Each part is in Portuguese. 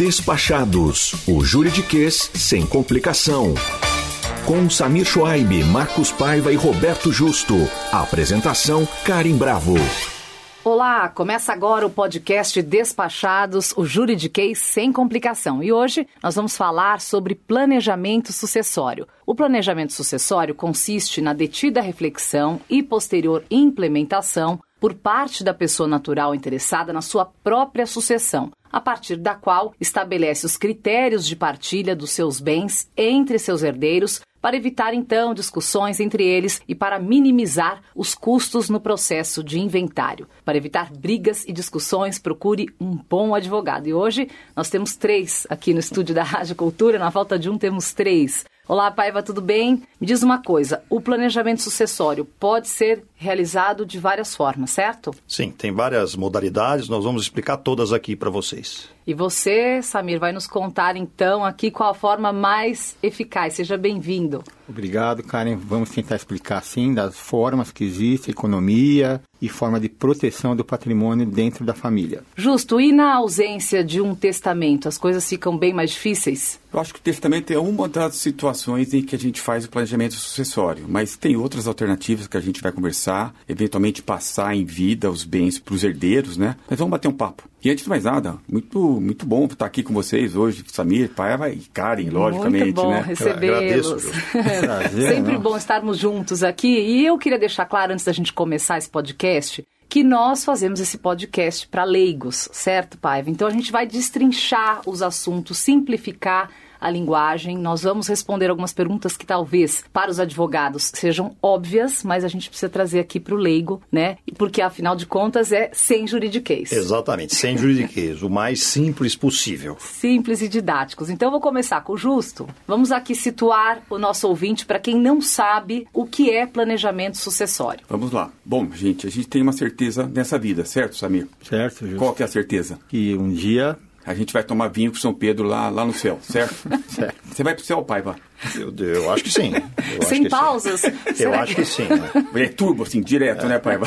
Despachados, o juridiquês sem complicação. Com Samir Schwaib, Marcos Paiva e Roberto Justo. Apresentação Karim Bravo. Olá, começa agora o podcast Despachados, o juridiquês sem complicação. E hoje nós vamos falar sobre planejamento sucessório. O planejamento sucessório consiste na detida reflexão e posterior implementação por parte da pessoa natural interessada na sua própria sucessão, a partir da qual estabelece os critérios de partilha dos seus bens entre seus herdeiros, para evitar então discussões entre eles e para minimizar os custos no processo de inventário. Para evitar brigas e discussões, procure um bom advogado. E hoje nós temos três aqui no estúdio da Rádio Cultura, na falta de um temos três. Olá, Paiva, tudo bem? Me diz uma coisa: o planejamento sucessório pode ser realizado de várias formas, certo? Sim, tem várias modalidades, nós vamos explicar todas aqui para vocês. E você, Samir, vai nos contar então aqui qual a forma mais eficaz. Seja bem-vindo. Obrigado, Karen. Vamos tentar explicar, sim, das formas que existem, economia e forma de proteção do patrimônio dentro da família. Justo. E na ausência de um testamento, as coisas ficam bem mais difíceis? Eu acho que o testamento é uma das situações em que a gente faz o planejamento sucessório, mas tem outras alternativas que a gente vai conversar, eventualmente passar em vida os bens para os herdeiros, né? Mas vamos bater um papo. E antes de mais nada, muito, muito bom estar aqui com vocês hoje, Samir, Paiva e Karen, logicamente, muito bom né? recebê-los. Sempre bom estarmos juntos aqui. E eu queria deixar claro, antes da gente começar esse podcast, que nós fazemos esse podcast para leigos, certo, Paiva? Então a gente vai destrinchar os assuntos, simplificar a linguagem. Nós vamos responder algumas perguntas que talvez para os advogados sejam óbvias, mas a gente precisa trazer aqui para o leigo, né? Porque afinal de contas é sem juridiquês. Exatamente, sem juridiquês, o mais simples possível. Simples e didáticos. Então eu vou começar com o justo. Vamos aqui situar o nosso ouvinte para quem não sabe o que é planejamento sucessório. Vamos lá. Bom, gente, a gente tem uma certeza nessa vida, certo, Samir? Certo, justo. Qual que é a certeza? Que um dia a gente vai tomar vinho com São Pedro lá, lá no céu, certo? certo. Você vai pro céu, Paiva? Eu, eu acho que sim. Eu Sem que pausas? Sim. Eu acho que sim. Né? É turbo, assim, direto, é, né, Paiva?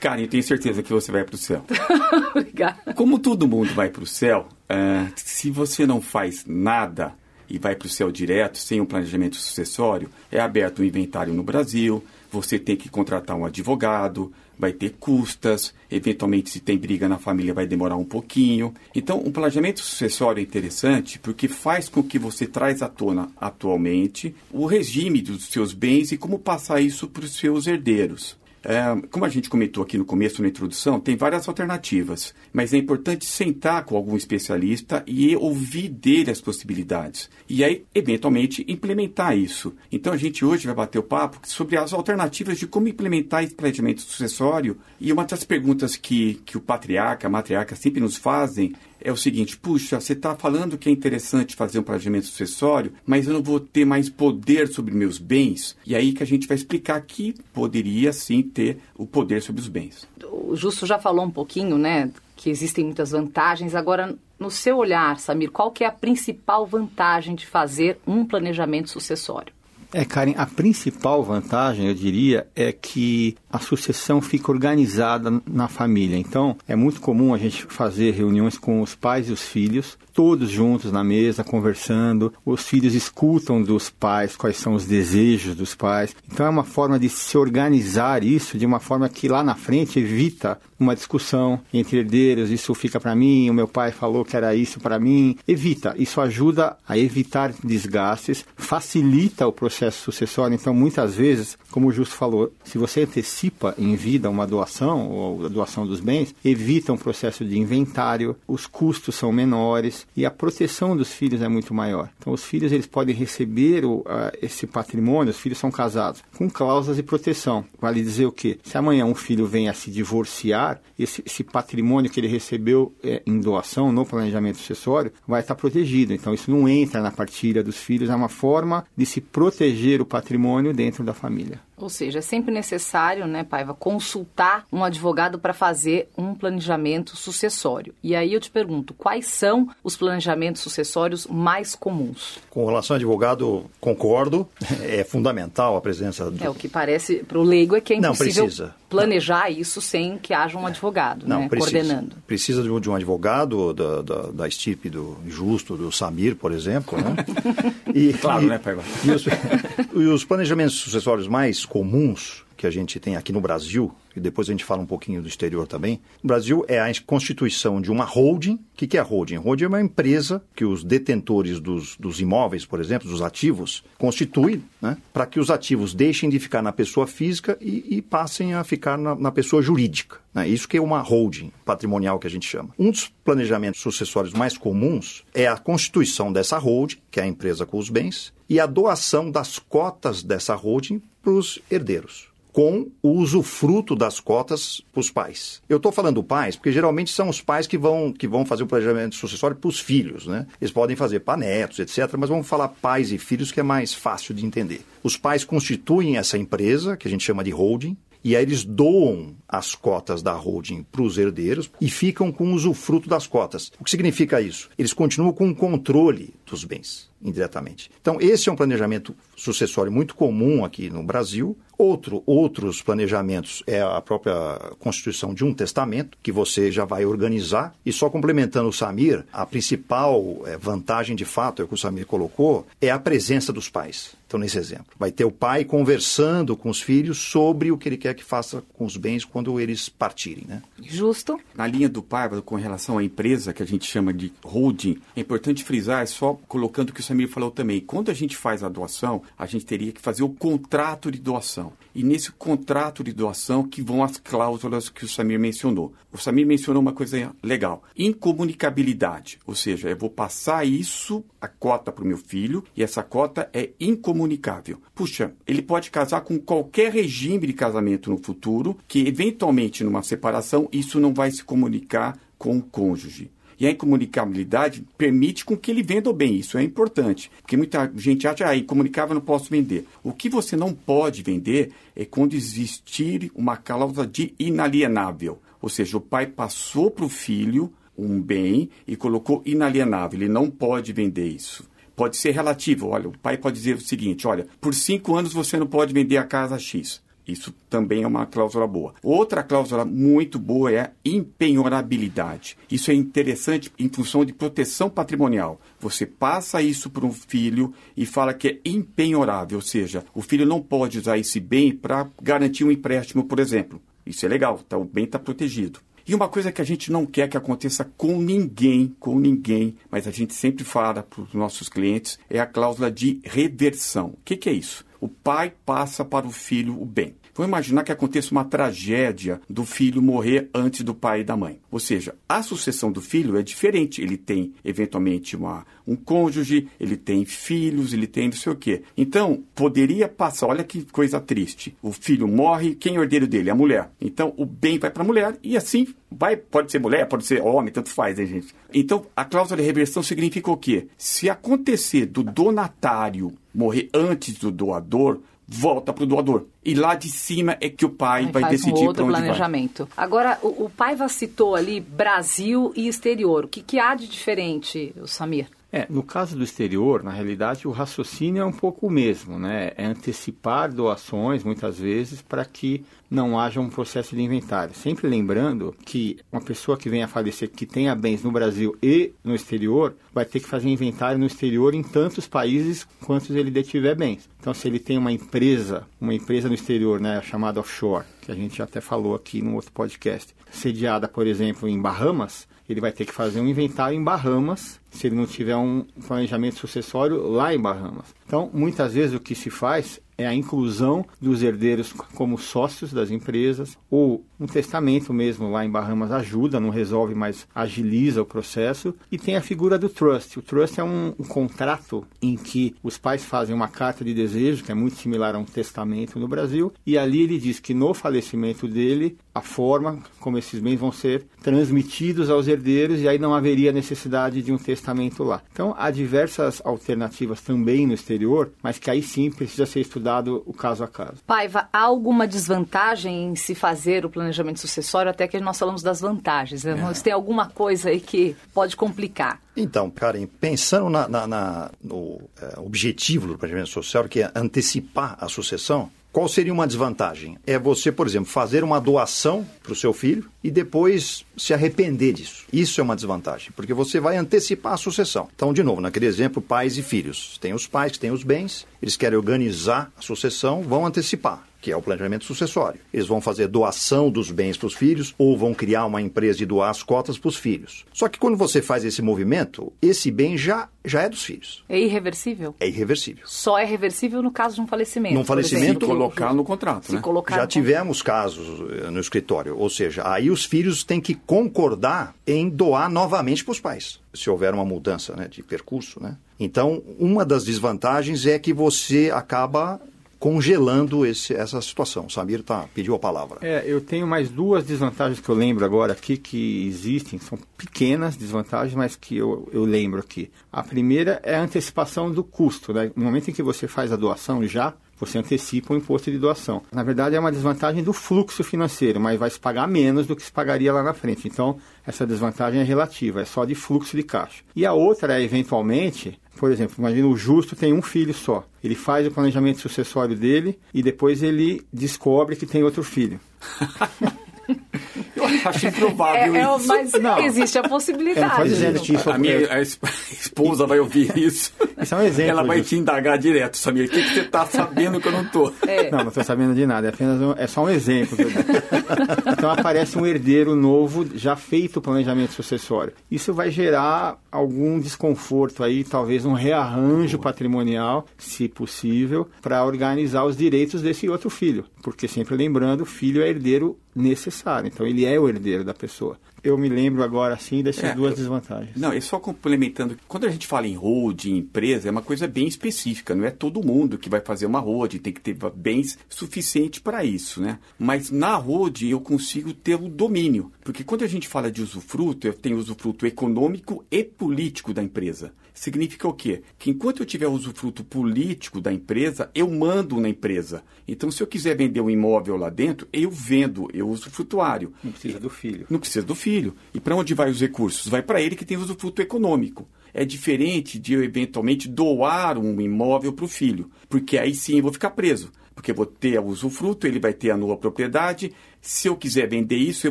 Cara, eu tenho certeza que você vai pro céu. Obrigada. Como todo mundo vai pro céu, uh, se você não faz nada e vai para o céu direto, sem um planejamento sucessório, é aberto um inventário no Brasil, você tem que contratar um advogado, vai ter custas, eventualmente se tem briga na família vai demorar um pouquinho. Então, um planejamento sucessório é interessante porque faz com que você traz à tona atualmente o regime dos seus bens e como passar isso para os seus herdeiros. É, como a gente comentou aqui no começo, na introdução, tem várias alternativas, mas é importante sentar com algum especialista e ouvir dele as possibilidades. E aí, eventualmente, implementar isso. Então, a gente hoje vai bater o papo sobre as alternativas de como implementar esse planejamento sucessório. E uma das perguntas que, que o patriarca, a matriarca sempre nos fazem é o seguinte: puxa, você está falando que é interessante fazer um planejamento sucessório, mas eu não vou ter mais poder sobre meus bens. E aí que a gente vai explicar que poderia sim ter o poder sobre os bens. O Justo já falou um pouquinho, né? Que existem muitas vantagens. Agora, no seu olhar, Samir, qual que é a principal vantagem de fazer um planejamento sucessório? É, Karen, a principal vantagem, eu diria, é que a sucessão fica organizada na família. Então, é muito comum a gente fazer reuniões com os pais e os filhos, todos juntos na mesa, conversando. Os filhos escutam dos pais quais são os desejos dos pais. Então, é uma forma de se organizar isso de uma forma que lá na frente evita uma discussão entre herdeiros. Isso fica para mim, o meu pai falou que era isso para mim. Evita. Isso ajuda a evitar desgastes, facilita o processo sucessório. Então, muitas vezes, como o Justo falou, se você antecipa em vida uma doação ou a doação dos bens, evita um processo de inventário, os custos são menores e a proteção dos filhos é muito maior. Então, os filhos eles podem receber o, uh, esse patrimônio, os filhos são casados, com cláusulas de proteção. Vale dizer o quê? Se amanhã um filho vem a se divorciar, esse, esse patrimônio que ele recebeu é, em doação no planejamento sucessório vai estar protegido. Então, isso não entra na partilha dos filhos, é uma forma de se proteger o patrimônio dentro da família. Ou seja, é sempre necessário, né, Paiva, consultar um advogado para fazer um planejamento sucessório. E aí eu te pergunto, quais são os planejamentos sucessórios mais comuns? Com relação ao advogado, concordo, é fundamental a presença do... É, o que parece para o leigo é que é impossível Não, precisa. Planejar isso sem que haja um advogado, Não, né, precisa. coordenando. Precisa de um, de um advogado da, da, da estipe do Justo, do Samir, por exemplo, né? E, claro, e, né, Paiva? E os, e os planejamentos sucessórios mais comuns que a gente tem aqui no Brasil, e depois a gente fala um pouquinho do exterior também. No Brasil é a constituição de uma holding. O que, que é holding? Holding é uma empresa que os detentores dos, dos imóveis, por exemplo, dos ativos, constituem né, para que os ativos deixem de ficar na pessoa física e, e passem a ficar na, na pessoa jurídica. Né? Isso que é uma holding patrimonial que a gente chama. Um dos planejamentos sucessórios mais comuns é a constituição dessa holding, que é a empresa com os bens, e a doação das cotas dessa holding para os herdeiros com o usufruto das cotas para os pais. Eu estou falando pais porque geralmente são os pais que vão, que vão fazer o planejamento sucessório para os filhos. Né? Eles podem fazer para netos, etc., mas vamos falar pais e filhos que é mais fácil de entender. Os pais constituem essa empresa, que a gente chama de holding, e aí eles doam as cotas da holding para os herdeiros e ficam com o usufruto das cotas. O que significa isso? Eles continuam com o controle dos bens, indiretamente. Então, esse é um planejamento sucessório muito comum aqui no Brasil. Outro, outros planejamentos é a própria constituição de um testamento, que você já vai organizar. E só complementando o Samir, a principal é, vantagem de fato, é o que o Samir colocou, é a presença dos pais. Então, nesse exemplo, vai ter o pai conversando com os filhos sobre o que ele quer que faça com os bens quando eles partirem, né? Justo. Na linha do pai, com relação à empresa que a gente chama de holding, é importante frisar, é só colocando o que o Samir falou também. Quando a gente faz a doação, a gente teria que fazer o contrato de doação. E nesse contrato de doação que vão as cláusulas que o Samir mencionou. O Samir mencionou uma coisa legal: incomunicabilidade. Ou seja, eu vou passar isso, a cota para o meu filho, e essa cota é incomunicável. Puxa, ele pode casar com qualquer regime de casamento no futuro, que eventualmente numa separação isso não vai se comunicar com o cônjuge. E a incomunicabilidade permite com que ele venda o bem. Isso é importante. Porque muita gente acha, ah, incomunicável não posso vender. O que você não pode vender é quando existir uma cláusula de inalienável. Ou seja, o pai passou para o filho um bem e colocou inalienável. Ele não pode vender isso. Pode ser relativo. Olha, o pai pode dizer o seguinte: olha, por cinco anos você não pode vender a casa X. Isso também é uma cláusula boa. Outra cláusula muito boa é a empenhorabilidade. Isso é interessante em função de proteção patrimonial. Você passa isso para um filho e fala que é empenhorável, ou seja, o filho não pode usar esse bem para garantir um empréstimo, por exemplo. Isso é legal, tá? o bem está protegido. E uma coisa que a gente não quer que aconteça com ninguém, com ninguém, mas a gente sempre fala para os nossos clientes, é a cláusula de reversão. O que, que é isso? O pai passa para o filho o bem. Vamos imaginar que aconteça uma tragédia do filho morrer antes do pai e da mãe. Ou seja, a sucessão do filho é diferente. Ele tem, eventualmente, uma, um cônjuge, ele tem filhos, ele tem não sei o quê. Então, poderia passar, olha que coisa triste. O filho morre, quem é o herdeiro dele? A mulher. Então, o bem vai para a mulher e assim vai, pode ser mulher, pode ser homem, tanto faz, hein, gente? Então, a cláusula de reversão significa o quê? Se acontecer do donatário morrer antes do doador, volta para o doador. E lá de cima é que o pai Aí vai faz decidir um outro para onde planejamento. Agora, o, o Paiva citou ali Brasil e exterior. O que, que há de diferente, o Samir? É, no caso do exterior, na realidade, o raciocínio é um pouco o mesmo, né? É antecipar doações, muitas vezes, para que não haja um processo de inventário. Sempre lembrando que uma pessoa que venha a falecer, que tenha bens no Brasil e no exterior, vai ter que fazer inventário no exterior em tantos países quantos ele detiver bens. Então, se ele tem uma empresa, uma empresa no exterior, né, chamada offshore, que a gente até falou aqui no outro podcast, sediada, por exemplo, em Bahamas, ele vai ter que fazer um inventário em Bahamas, se ele não tiver um planejamento sucessório lá em Bahamas. Então, muitas vezes o que se faz é a inclusão dos herdeiros como sócios das empresas, ou um testamento mesmo lá em Bahamas ajuda, não resolve, mas agiliza o processo. E tem a figura do trust. O trust é um, um contrato em que os pais fazem uma carta de desejo, que é muito similar a um testamento no Brasil, e ali ele diz que no falecimento dele, a forma como esses bens vão ser transmitidos aos herdeiros, e aí não haveria necessidade de um testamento lá. Então, há diversas alternativas também no exterior mas que aí sim precisa ser estudado o caso a caso. Paiva, há alguma desvantagem em se fazer o planejamento sucessório? Até que nós falamos das vantagens. Né? É. tem alguma coisa aí que pode complicar? Então, Karen, pensando na, na, na no é, objetivo do planejamento social, que é antecipar a sucessão, qual seria uma desvantagem? É você, por exemplo, fazer uma doação para o seu filho e depois se arrepender disso. Isso é uma desvantagem, porque você vai antecipar a sucessão. Então, de novo, naquele exemplo, pais e filhos. Tem os pais que têm os bens, eles querem organizar a sucessão, vão antecipar que é o planejamento sucessório. Eles vão fazer doação dos bens para os filhos ou vão criar uma empresa e doar as cotas para os filhos. Só que quando você faz esse movimento, esse bem já, já é dos filhos. É irreversível? É irreversível. Só é reversível no caso de um falecimento. Num falecimento. Se colocar no contrato. Se né? colocar já no tivemos casos eh, no escritório. Ou seja, aí os filhos têm que concordar em doar novamente para os pais. Se houver uma mudança né, de percurso. Né? Então, uma das desvantagens é que você acaba congelando esse, essa situação. Samir tá, pediu a palavra. É, eu tenho mais duas desvantagens que eu lembro agora aqui que existem, são pequenas desvantagens, mas que eu, eu lembro aqui. A primeira é a antecipação do custo. Né? No momento em que você faz a doação já, você antecipa o imposto de doação. Na verdade, é uma desvantagem do fluxo financeiro, mas vai se pagar menos do que se pagaria lá na frente. Então, essa desvantagem é relativa, é só de fluxo de caixa. E a outra é, eventualmente, por exemplo, imagina o justo tem um filho só. Ele faz o planejamento sucessório dele e depois ele descobre que tem outro filho. Acho improvável é, é, mas não. existe a possibilidade. É, que isso a minha a esposa vai ouvir isso. Isso é um exemplo. Ela vai te indagar direto, Samir. O que, que você está sabendo que eu não estou? É. Não, não estou sabendo de nada. É apenas um, é só um exemplo. então aparece um herdeiro novo, já feito o planejamento sucessório. Isso vai gerar algum desconforto aí, talvez um rearranjo patrimonial, se possível, para organizar os direitos desse outro filho. Porque sempre lembrando, o filho é herdeiro necessário. Então ele é o herdeiro da pessoa. Eu me lembro agora assim dessas é, duas desvantagens. Não, é só complementando. Quando a gente fala em holding, empresa, é uma coisa bem específica. Não é todo mundo que vai fazer uma holding, tem que ter bens suficientes para isso, né? Mas na holding eu consigo ter o domínio. Porque quando a gente fala de usufruto, eu tenho usufruto econômico e político da empresa. Significa o quê? Que enquanto eu tiver usufruto político da empresa, eu mando na empresa. Então, se eu quiser vender um imóvel lá dentro, eu vendo, eu usufrutuário. Não precisa do filho. Não precisa do filho. E para onde vai os recursos? Vai para ele que tem usufruto econômico. É diferente de eu eventualmente doar um imóvel para o filho, porque aí sim eu vou ficar preso porque eu vou ter o usufruto, ele vai ter a nua propriedade. Se eu quiser vender isso, eu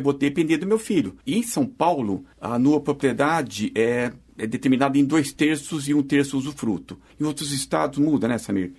vou depender do meu filho. E em São Paulo, a nua propriedade é é determinado em dois terços e um terço usufruto. Em outros estados muda, né, Samir?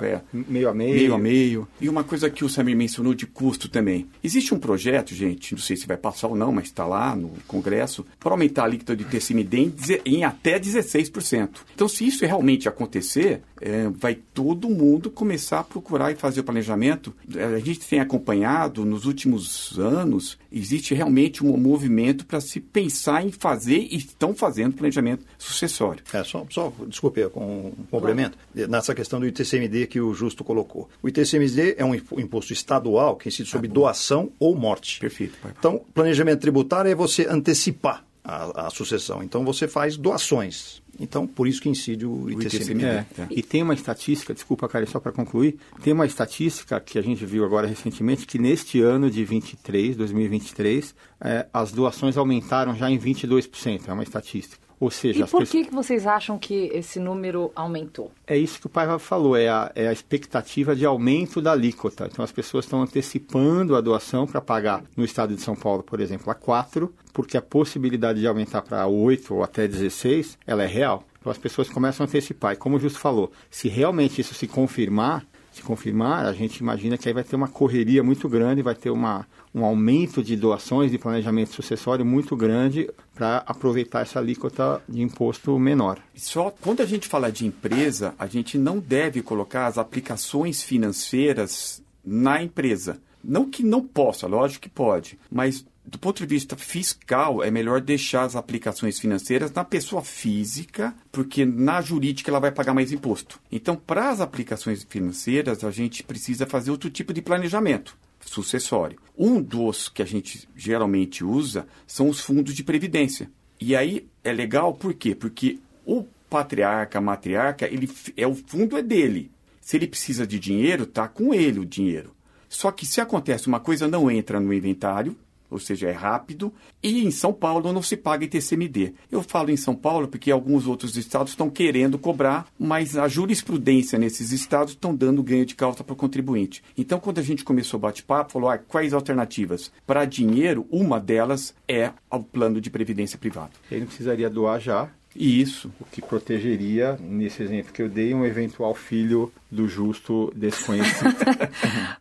meio, é, meio a meio. Meio a meio. E uma coisa que o Samir mencionou de custo também. Existe um projeto, gente, não sei se vai passar ou não, mas está lá no Congresso, para aumentar a alíquota de TCMD em, em até 16%. Então, se isso realmente acontecer, é, vai todo mundo começar a procurar e fazer o planejamento. É, a gente tem acompanhado nos últimos anos, existe realmente um movimento para se pensar em fazer e estão fazendo planejamento sucessório. É, só, só desculpe, com um complemento, claro. nessa questão do ITCMD que o Justo colocou. O ITCMD é um imposto estadual que incide sobre ah, doação ou morte. Perfeito. Pai. Então, planejamento tributário é você antecipar a, a sucessão. Então, você faz doações então, por isso que incide o ITCMD. É, é. E tem uma estatística, desculpa, cara, só para concluir, tem uma estatística que a gente viu agora recentemente, que neste ano de 23, 2023, é, as doações aumentaram já em 22%, é uma estatística. Ou seja, e por pessoas... que vocês acham que esse número aumentou? É isso que o pai falou, é a, é a expectativa de aumento da alíquota. Então as pessoas estão antecipando a doação para pagar no estado de São Paulo, por exemplo, a 4, porque a possibilidade de aumentar para 8 ou até 16, ela é real. Então as pessoas começam a antecipar. E como o Justo falou, se realmente isso se confirmar, se confirmar, a gente imagina que aí vai ter uma correria muito grande, vai ter uma, um aumento de doações de planejamento sucessório muito grande para aproveitar essa alíquota de imposto menor. Só quando a gente fala de empresa, a gente não deve colocar as aplicações financeiras na empresa. Não que não possa, lógico que pode, mas do ponto de vista fiscal, é melhor deixar as aplicações financeiras na pessoa física, porque na jurídica ela vai pagar mais imposto. Então, para as aplicações financeiras, a gente precisa fazer outro tipo de planejamento sucessório. Um dos que a gente geralmente usa são os fundos de previdência. E aí é legal por quê? Porque o patriarca, matriarca, ele é o fundo é dele. Se ele precisa de dinheiro, tá com ele o dinheiro. Só que se acontece uma coisa, não entra no inventário, ou seja, é rápido, e em São Paulo não se paga ITCMD. Eu falo em São Paulo porque alguns outros estados estão querendo cobrar, mas a jurisprudência nesses estados estão dando ganho de causa para o contribuinte. Então, quando a gente começou o bate-papo, falou ah, quais alternativas? Para dinheiro, uma delas é o plano de previdência privado. Ele não precisaria doar já, isso. O que protegeria, nesse exemplo que eu dei, um eventual filho do justo desconhecido.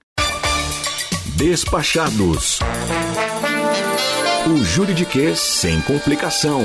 Despachados. O juridiquês sem complicação.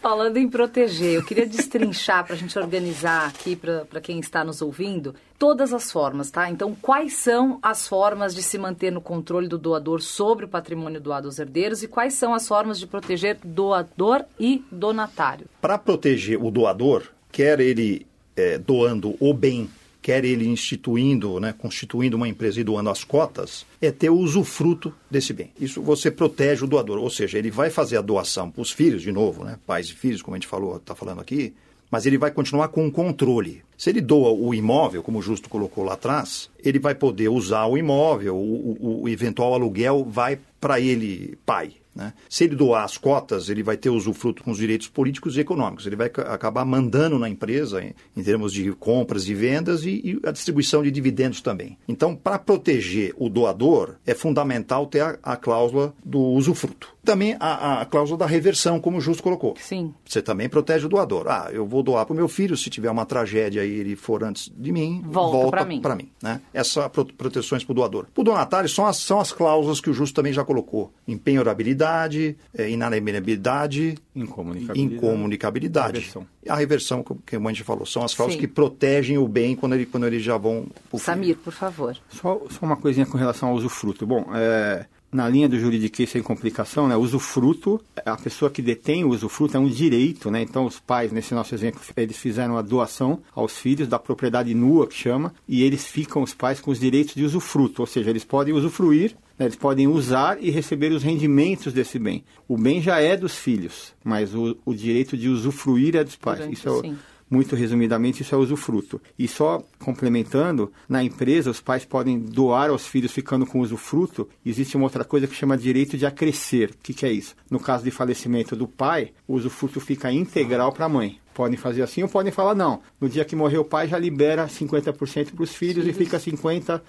Falando em proteger, eu queria destrinchar para a gente organizar aqui para quem está nos ouvindo todas as formas, tá? Então, quais são as formas de se manter no controle do doador sobre o patrimônio doado aos herdeiros e quais são as formas de proteger doador e donatário? Para proteger o doador, quer ele é, doando o bem quer ele instituindo, né, constituindo uma empresa e doando as cotas, é ter o usufruto desse bem. Isso você protege o doador, ou seja, ele vai fazer a doação para os filhos, de novo, né, pais e filhos, como a gente falou, está falando aqui, mas ele vai continuar com o controle. Se ele doa o imóvel, como o Justo colocou lá atrás, ele vai poder usar o imóvel, o, o, o eventual aluguel vai para ele, pai. Né? Se ele doar as cotas, ele vai ter usufruto com os direitos políticos e econômicos. Ele vai acabar mandando na empresa em, em termos de compras e vendas e, e, a distribuição de dividendos também. Então, para proteger o doador, é fundamental ter a, a cláusula do usufruto. Também a, a, cláusula da reversão, como o Justo colocou. Sim. Você também protege o doador. Ah, eu vou doar para o meu filho, se tiver uma tragédia e ele for antes de mim, volta, volta para mim. mim né? Essas proteções para o doador. Para o donatário, são as, são as cláusulas que o Justo também já colocou. Empenhorabilidade, é, inalienabilidade, incomunicabilidade, incomunicabilidade. A reversão. A reversão, que a gente falou, são as cláusulas Sim. que protegem o bem quando, ele, quando eles já vão... Samir, por favor. Só, só uma coisinha com relação ao usufruto. Bom, é, na linha do juridiquês sem complicação, né, usufruto, a pessoa que detém o usufruto é um direito, né? Então os pais, nesse nosso exemplo, eles fizeram a doação aos filhos da propriedade nua, que chama, e eles ficam, os pais, com os direitos de usufruto, ou seja, eles podem usufruir, né, eles podem usar e receber os rendimentos desse bem. O bem já é dos filhos, mas o, o direito de usufruir é dos pais. Durante, Isso é. Muito resumidamente, isso é usufruto. E só complementando, na empresa os pais podem doar aos filhos ficando com usufruto. Existe uma outra coisa que chama direito de acrescer. O que, que é isso? No caso de falecimento do pai, o usufruto fica integral para a mãe. Podem fazer assim ou podem falar não. No dia que morrer o pai, já libera 50% para os filhos e fica 50%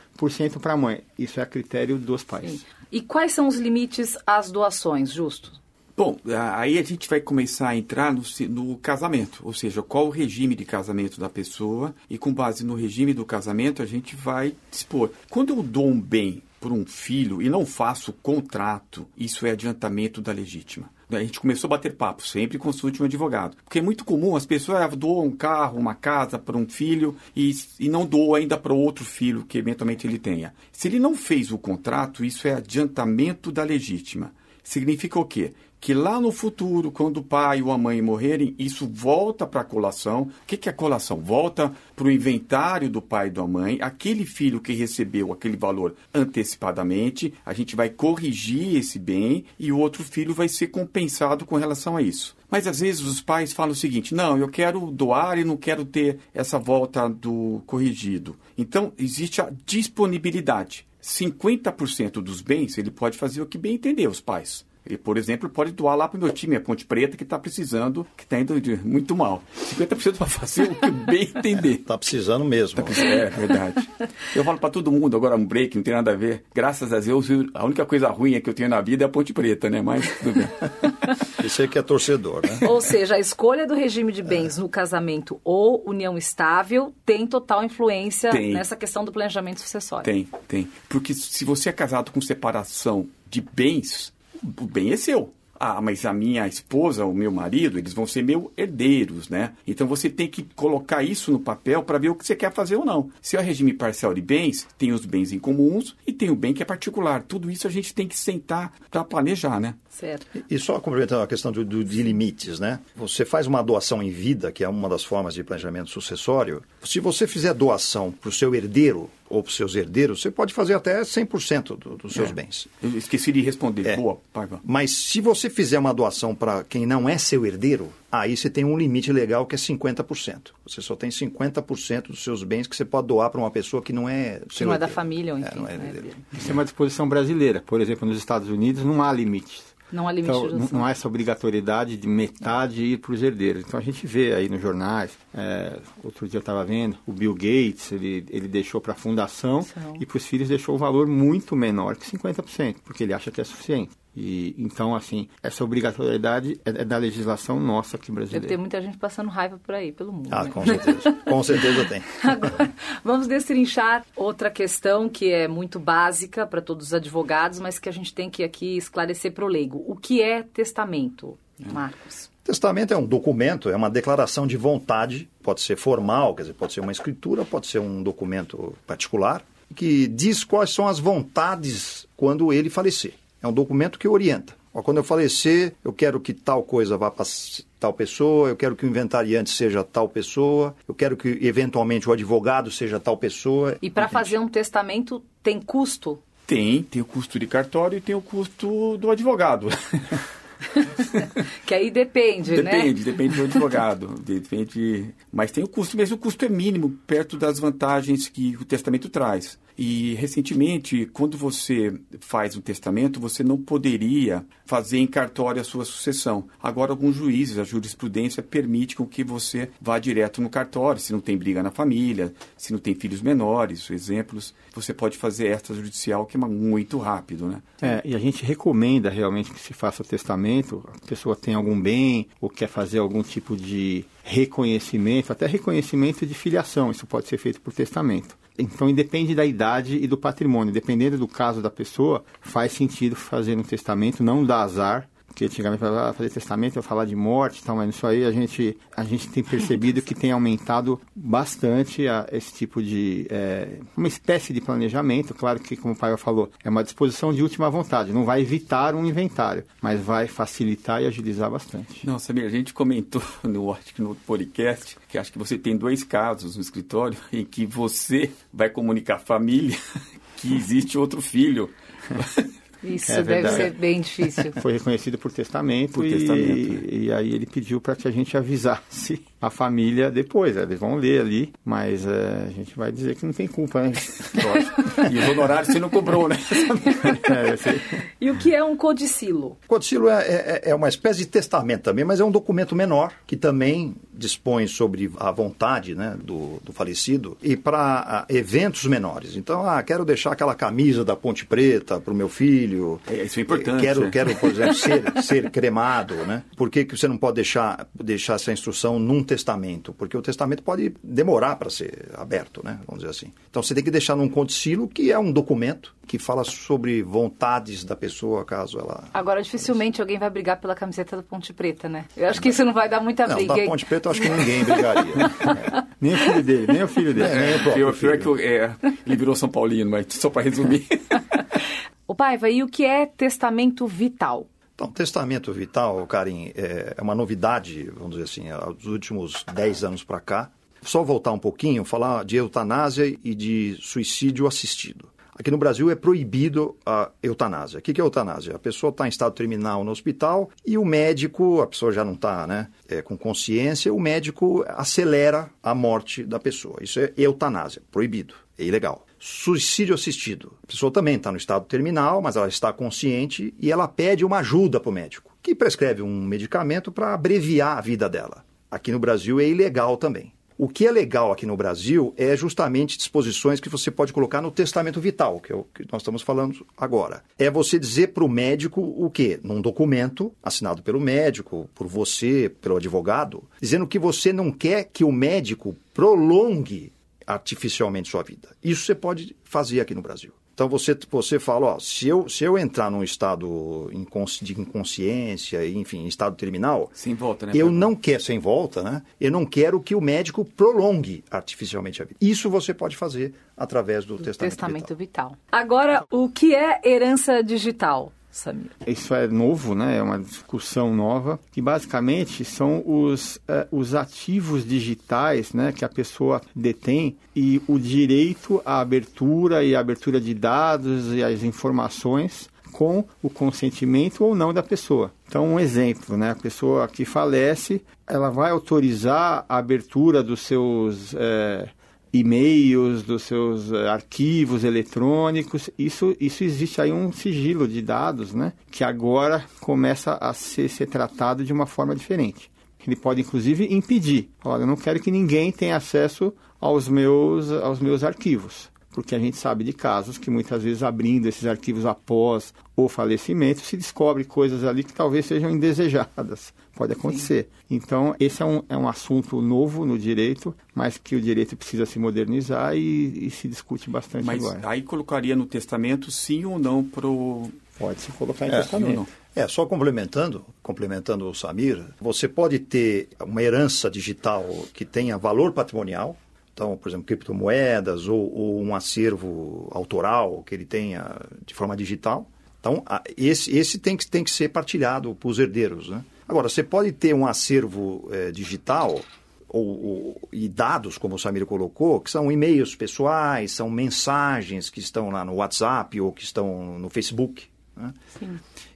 para a mãe. Isso é a critério dos pais. Sim. E quais são os limites às doações, Justo? Bom, aí a gente vai começar a entrar no, no, casamento, ou seja, qual o regime de casamento da pessoa e com base no regime do casamento a gente vai dispor. Quando eu dou um bem por um filho e não faço contrato, isso é adiantamento da legítima. A gente começou a bater papo, sempre consulte um advogado. Porque é muito comum as pessoas ah, doam um carro, uma casa para um filho e, e não doam ainda para outro filho que eventualmente ele tenha. Se ele não fez o contrato, isso é adiantamento da legítima. Significa o quê? Que lá no futuro, quando o pai ou a mãe morrerem, isso volta para a colação. O que, que é colação? Volta para o inventário do pai e da mãe. Aquele filho que recebeu aquele valor antecipadamente, a gente vai corrigir esse bem e o outro filho vai ser compensado com relação a isso. Mas às vezes os pais falam o seguinte: não, eu quero doar e não quero ter essa volta do corrigido. Então existe a disponibilidade. 50% dos bens ele pode fazer o que bem entender, os pais. Ele, por exemplo, pode doar lá para o meu time, a Ponte Preta, que está precisando, que está indo muito mal. 50% vai fazer o que bem entender. Está precisando mesmo. Tá, é, verdade. Eu falo para todo mundo, agora um break, não tem nada a ver. Graças a Deus, a única coisa ruim que eu tenho na vida é a Ponte Preta, né? Mas tudo bem. Isso aí que é torcedor, né? Ou seja, a escolha do regime de bens é. no casamento ou união estável tem total influência tem. nessa questão do planejamento sucessório. Tem, tem. Porque se você é casado com separação de bens, o bem é seu. Ah, mas a minha esposa, o meu marido, eles vão ser meus herdeiros, né? Então você tem que colocar isso no papel para ver o que você quer fazer ou não. Se é regime parcial de bens, tem os bens em comuns e tem o bem que é particular. Tudo isso a gente tem que sentar para planejar, né? Certo. E só complementando a questão do, do, de limites, né? Você faz uma doação em vida, que é uma das formas de planejamento sucessório. Se você fizer doação para o seu herdeiro, ou para os seus herdeiros, você pode fazer até 100% do, dos seus É. bens. Eu esqueci de responder. É. Boa, Paiva. Mas se você fizer uma doação para quem não é seu herdeiro, aí você tem um limite legal que é 50%. Você só tem 50% dos seus bens que você pode doar para uma pessoa que não é Que seu não é da herdeiro. família, ou É, enfim. não é né, herdeiro. Isso é uma disposição brasileira. Por exemplo, nos Estados Unidos não há limites. Não há limite Então, de não, há essa obrigatoriedade de metade ir para os herdeiros. Então, a gente vê aí nos jornais, é, outro dia eu estava vendo, o Bill Gates, ele, ele deixou para a fundação São. e para os filhos deixou um valor muito menor que 50%, porque ele acha que é suficiente. E, então, assim, essa obrigatoriedade é, é da legislação nossa aqui Deve ter brasileira. muita gente passando raiva por aí, pelo mundo. Ah, né? com certeza. com certeza tem. Agora, vamos destrinchar outra questão que é muito básica para todos os advogados, mas que a gente tem que aqui esclarecer para o leigo. O que é testamento, Marcos? Testamento é um documento, é uma declaração de vontade, pode ser formal, quer dizer, pode ser uma escritura, pode ser um documento particular, que diz quais são as vontades quando ele falecer. É um documento que orienta. Ó, quando eu falecer, eu quero que tal coisa vá para tal pessoa, eu quero que o inventariante seja tal pessoa, eu quero que eventualmente o advogado seja tal pessoa. E para fazer um testamento tem custo? Tem, tem o custo de cartório e tem o custo do advogado. Que aí depende, né? Depende, depende do advogado. Depende. Mas tem o custo, mas o custo é mínimo, perto das vantagens que o testamento traz. E recentemente, quando você faz um testamento, você não poderia fazer em cartório a sua sucessão. Agora, alguns juízes, a jurisprudência permite com que você vá direto no cartório, se não tem briga na família, se não tem filhos menores, exemplos, você pode fazer extrajudicial, que é muito rápido, né? É, e a gente recomenda realmente que se faça o testamento, a pessoa tem algum bem ou quer fazer algum tipo de reconhecimento, até reconhecimento de filiação, isso pode ser feito por testamento. Então, independe da idade e do patrimônio. Dependendo do caso da pessoa, faz sentido fazer um testamento, não dá azar. Porque antigamente ah, fazer testamento é falar de morte e tal, mas isso aí a gente, a gente tem percebido que tem aumentado bastante a, esse tipo de. é, uma espécie de planejamento. Claro que, como o pai falou, é uma disposição de última vontade. Não vai evitar um inventário, mas vai facilitar e agilizar bastante. Não, Samir, a gente comentou no, acho que no podcast que acho que você tem dois casos no escritório em que você vai comunicar à família que existe outro filho. Isso É deve verdade. ser bem difícil. Foi reconhecido por testamento, Por e, testamento, e aí ele pediu para que a gente avisasse a família depois. né? Eles vão ler ali, mas é, a gente vai dizer que não tem culpa, né? E os honorários você não cobrou, né? É. E o que é um codicilo? Codicilo é, é, é uma espécie de testamento também, mas é um documento menor que também dispõe sobre a vontade né, do, do falecido e para eventos menores. Então, ah, quero deixar aquela camisa da Ponte Preta para o meu filho. É, isso é importante, Quero, né? quero por exemplo, ser, ser cremado. Né? Por que, que você não pode deixar, deixar essa instrução num testamento? Porque o testamento pode demorar para ser aberto, né? vamos dizer assim. Então, você tem que deixar num codicilo, que é um documento que fala sobre vontades da pessoa, caso ela Agora, dificilmente alguém vai brigar pela camiseta da Ponte Preta, né? Eu acho que isso não vai dar muita Não, briga. da? Ponte Preta eu acho que ninguém brigaria. Nem o filho dele, nem o filho dele. É, nem o próprio Pior, pior é filho. que eu- é, ele virou São Paulino, mas só para resumir. O Paiva, e o que é testamento vital? Então, testamento vital, Karim, é é uma novidade, vamos dizer assim, dos últimos 10 anos para cá. Só voltar um pouquinho, falar de eutanásia e de suicídio assistido. Aqui no Brasil é proibido a eutanásia. O que é eutanásia? A pessoa está em estado terminal no hospital e o médico, a pessoa já não está né, é, com consciência, o médico acelera a morte da pessoa. Isso é eutanásia, proibido, é ilegal. Suicídio assistido. A pessoa também está no estado terminal, mas ela está consciente e ela pede uma ajuda para o médico, que prescreve um medicamento para abreviar a vida dela. Aqui no Brasil é ilegal também. O que é legal aqui no Brasil é justamente disposições que você pode colocar no testamento vital, que é o que nós estamos falando agora. É você dizer para o médico o quê? Num documento assinado pelo médico, por você, pelo advogado, dizendo que você não quer que o médico prolongue artificialmente sua vida. Isso você pode fazer aqui no Brasil. Então você, você fala, ó, se eu, se eu entrar num estado de inconsciência, enfim, em estado terminal, Sem volta, né? eu não quero, sem volta, né? Eu não quero que o médico prolongue artificialmente a vida. Isso você pode fazer através do, testamento, testamento vital. vital. Agora, o que é herança digital? Samir? Isso é novo, né? É uma discussão nova, que basicamente são os, eh, os ativos digitais né, que a pessoa detém e o direito à abertura e à abertura de dados e as informações com o consentimento ou não da pessoa. Então, um exemplo, né? A pessoa que falece, ela vai autorizar a abertura dos seus é, e-mails, dos seus é, arquivos eletrônicos. Isso, isso existe aí um sigilo de dados, né? Que agora começa a ser, ser tratado de uma forma diferente. Ele pode, inclusive, impedir. Olha, eu não quero que ninguém tenha acesso aos meus, aos meus arquivos porque a gente sabe de casos que muitas vezes abrindo esses arquivos após o falecimento se descobre coisas ali que talvez sejam indesejadas. Pode acontecer. Sim. Então, esse é um, é um assunto novo no direito, mas que o direito precisa se modernizar e, e se discute bastante mas agora. aí colocaria no testamento sim ou não para o... Pode se colocar em é, testamento. É, só complementando, complementando o Samir, você pode ter uma herança digital que tenha valor patrimonial, então, por exemplo, criptomoedas ou, ou, um acervo autoral que ele tenha de forma digital. Então, esse, esse tem, que, tem que ser partilhado para os herdeiros. Né? Agora, você pode ter um acervo é, digital ou, ou, e dados, como o Samir colocou, que são e-mails pessoais, são mensagens que estão lá no WhatsApp ou que estão no Facebook. Né?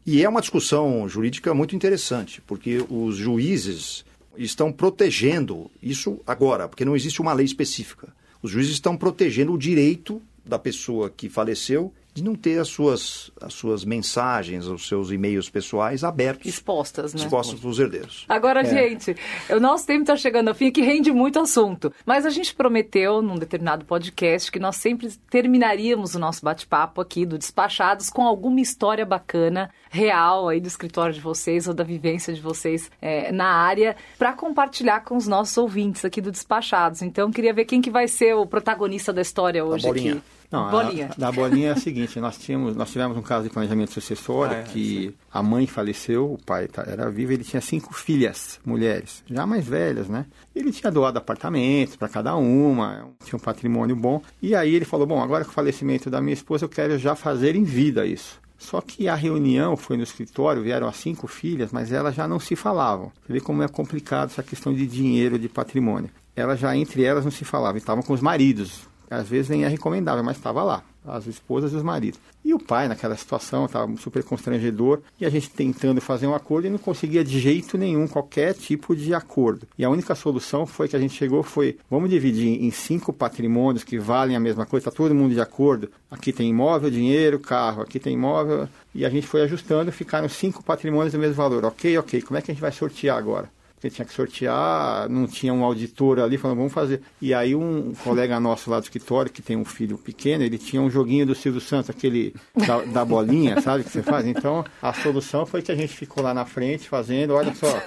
E é uma discussão jurídica muito interessante, porque os juízes estão protegendo isso agora, porque não existe uma lei específica. Os juízes estão protegendo o direito da pessoa que faleceu de não ter as suas, as suas mensagens, os seus e-mails pessoais abertos. Expostas, né? Expostos para os herdeiros. Agora, é. gente, o nosso tempo está chegando ao fim e que rende muito assunto. Mas a gente prometeu, num determinado podcast, que nós sempre terminaríamos o nosso bate-papo aqui do Despachados com alguma história bacana, real aí do escritório de vocês ou da vivência de vocês é, na área, para compartilhar com os nossos ouvintes aqui do Despachados. Então, queria ver quem que vai ser o protagonista da história hoje aqui. Não, bolinha. A, da bolinha é a seguinte, nós, tínhamos, nós tivemos um caso de planejamento sucessório ah, é, que sim. a mãe faleceu, o pai tá, era vivo, ele tinha cinco filhas, mulheres, já mais velhas, né? Ele tinha doado apartamentos para cada uma, tinha um patrimônio bom. E aí ele falou, bom, agora com o falecimento da minha esposa, eu quero já fazer em vida isso. Só que a reunião foi no escritório, vieram as cinco filhas, mas elas já não se falavam. Você vê como é complicado essa questão de dinheiro, de patrimônio. Elas já, entre elas, não se falavam, estavam com os maridos às vezes nem é recomendável, mas estava lá, as esposas e os maridos. E o pai, naquela situação, estava super constrangedor, e a gente tentando fazer um acordo e não conseguia de jeito nenhum qualquer tipo de acordo. E a única solução foi que a gente chegou foi, vamos dividir em cinco patrimônios que valem a mesma coisa, está todo mundo de acordo. Aqui tem imóvel, dinheiro, carro, aqui tem imóvel, e a gente foi ajustando, ficaram cinco patrimônios do mesmo valor. Ok, ok, como é que a gente vai sortear agora? Porque tinha que sortear, não tinha um auditor ali falando, vamos fazer. E aí um colega nosso lá do escritório, que tem um filho pequeno, ele tinha um joguinho do Silvio Santos, aquele da, da bolinha, sabe, que você faz? Então, a solução foi que a gente ficou lá na frente fazendo, olha só,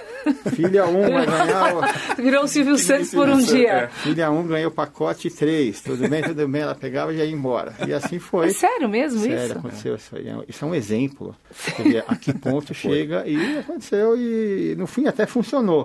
filha 1 um vai ganhar... Virou o Silvio Santos por um dia. É. Filha 1 um ganhou o pacote 3, tudo bem, tudo bem, ela pegava e ia embora. E assim foi. É sério mesmo sério, isso? Sério, aconteceu isso aí. Isso é um exemplo. a que ponto chega e aconteceu e no fim até funcionou.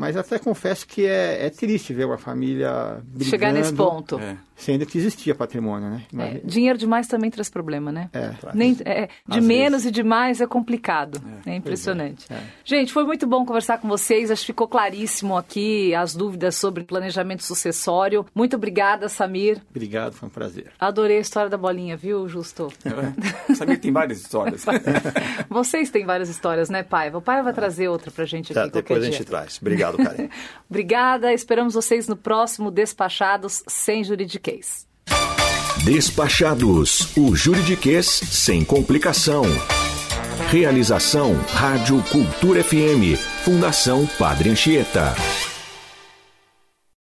Mas até confesso que é, é triste ver uma família brigando, chegar nesse ponto. É. Sendo que existia patrimônio, né? É, dinheiro demais também traz problema, né? É. Nem, é de Às menos vezes. e demais é complicado. É, é impressionante. É. Gente, foi muito bom conversar com vocês. Acho que ficou claríssimo aqui as dúvidas sobre planejamento sucessório. Muito obrigada, Samir. Obrigado, foi um prazer. Adorei a história da bolinha, viu, Justo? Samir tem várias histórias. Vocês têm várias histórias, né, Paiva? O Paiva vai trazer outra pra gente aqui tá, Depois a gente traz. Obrigado. Obrigado, Karen. Obrigada. Esperamos vocês no próximo Despachados sem juridiquês. Despachados, o juridiquês sem complicação. Realização Rádio Cultura FM, Fundação Padre Anchieta.